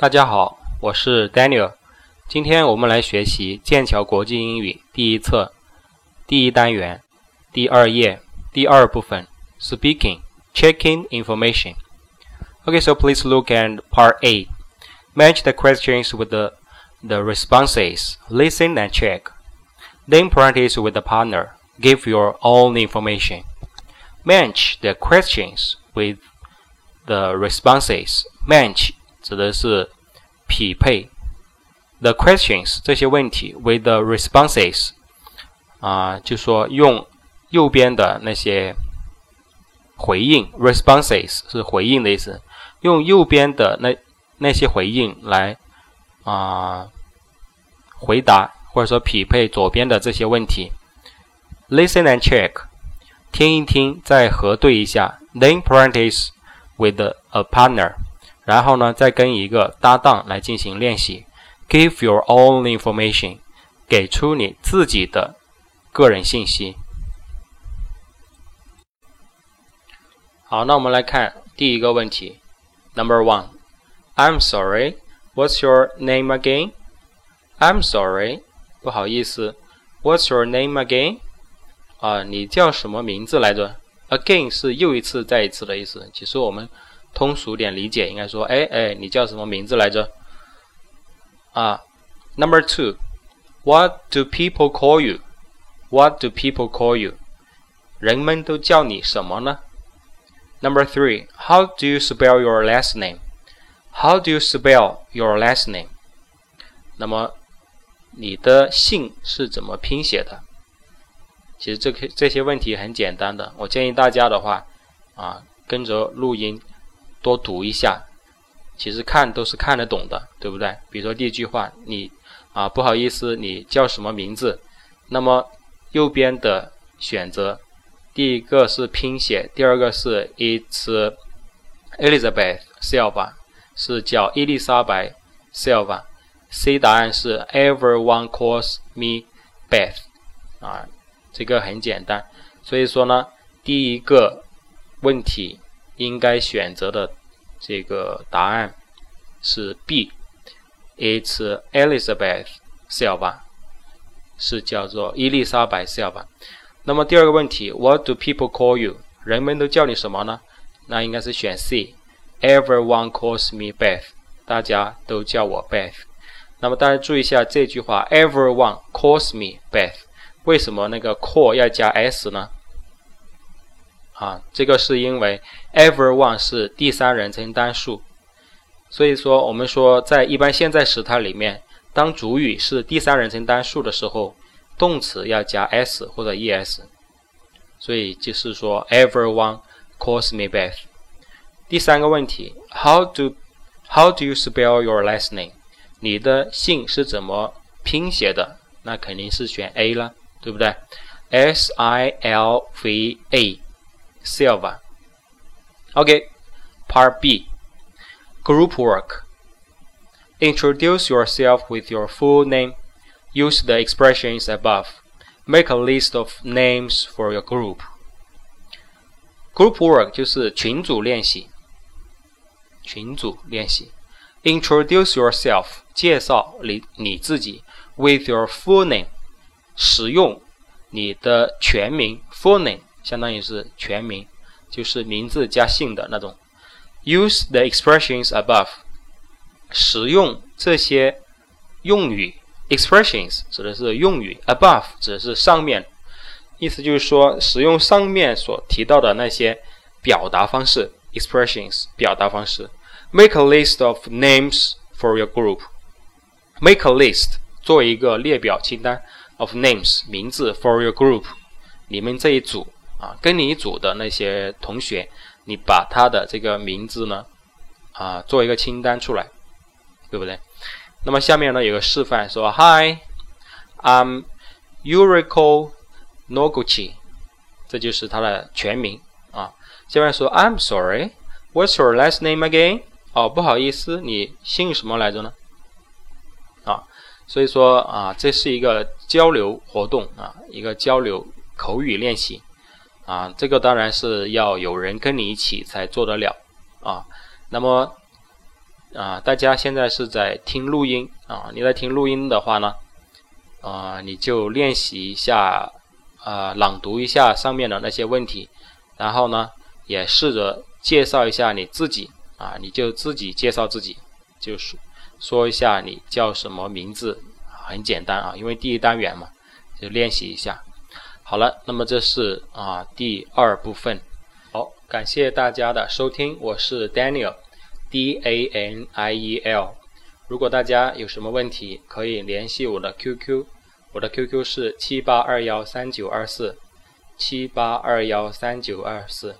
大家好，我是 Daniel。今天我们来学习剑桥国际英语第一册第一单元第二页第二部分 Speaking Checking Information。Okay, so please look at part A. Match the questions with the the responses. Listen and check. Then practice with the partner. Give your own information. Match the questions with the responses. Match 指的是匹配 the questions 这些问题 with the responses 啊，就说用右边的那些回应 responses 是回应的意思，用右边的那那些回应来啊回答或者说匹配左边的这些问题。Listen and check，听一听，再核对一下。Then practice with a partner，然后呢，再跟一个搭档来进行练习。Give your own information，给出你自己的个人信息。好，那我们来看第一个问题。Number one，I'm sorry，What's your name again？I'm sorry，不好意思。What's your name again？啊，你叫什么名字来着？Again 是又一次、再一次的意思。其实我们通俗点理解，应该说，哎哎，你叫什么名字来着？啊，Number two，What do people call you？What do people call you？人们都叫你什么呢？Number three，How do you spell your last name？How do you spell your last name？那么你的姓是怎么拼写的？其实这个这些问题很简单的，我建议大家的话，啊，跟着录音多读一下。其实看都是看得懂的，对不对？比如说第一句话，你啊不好意思，你叫什么名字？那么右边的选择，第一个是拼写，第二个是 It's Elizabeth Silva，是叫伊丽莎白 Silva。C 答案是 Everyone calls me Beth，啊，这个很简单。所以说呢，第一个问题应该选择的。这个答案是 B，It's Elizabeth Silva，是叫做伊丽莎白 Silva。那么第二个问题，What do people call you？人们都叫你什么呢？那应该是选 C，Everyone calls me Beth，大家都叫我 Beth。那么大家注意一下这句话，Everyone calls me Beth，为什么那个 call 要加 s 呢？啊，这个是因为 everyone 是第三人称单数，所以说我们说在一般现在时态里面，当主语是第三人称单数的时候，动词要加 s 或者 es，所以就是说 everyone calls me Beth。第三个问题，How do How do you spell your last name？你的姓是怎么拼写的？那肯定是选 A 了，对不对？S I L V A。Silva. Okay, Part B. Group work. Introduce yourself with your full name. Use the expressions above. Make a list of names for your group. Group work 就是群组练习。群组练习。Introduce yourself 介绍你你自己 with your full name 使用你的全名 full name 相当于是全名，就是名字加姓的那种。Use the expressions above，使用这些用语。Expressions 指的是用语，above 指的是上面，意思就是说使用上面所提到的那些表达方式。Expressions 表达方式。Make a list of names for your group。Make a list 做一个列表清单 of names 名字 for your group，你们这一组。啊，跟你组的那些同学，你把他的这个名字呢，啊，做一个清单出来，对不对？那么下面呢有个示范，说 Hi，I'm Yuriko Noguchi，这就是他的全名啊。下面说 I'm sorry，What's your last name again？哦，不好意思，你姓什么来着呢？啊，所以说啊，这是一个交流活动啊，一个交流口语练习。啊，这个当然是要有人跟你一起才做得了啊。那么啊，大家现在是在听录音啊，你在听录音的话呢，啊，你就练习一下，啊，朗读一下上面的那些问题，然后呢，也试着介绍一下你自己啊，你就自己介绍自己，就是说一下你叫什么名字，很简单啊，因为第一单元嘛，就练习一下。好了，那么这是啊第二部分。好，感谢大家的收听，我是 Daniel。D A N I E L，如果大家有什么问题，可以联系我的 QQ，我的 QQ 是七八二幺三九二四，七八二幺三九二四。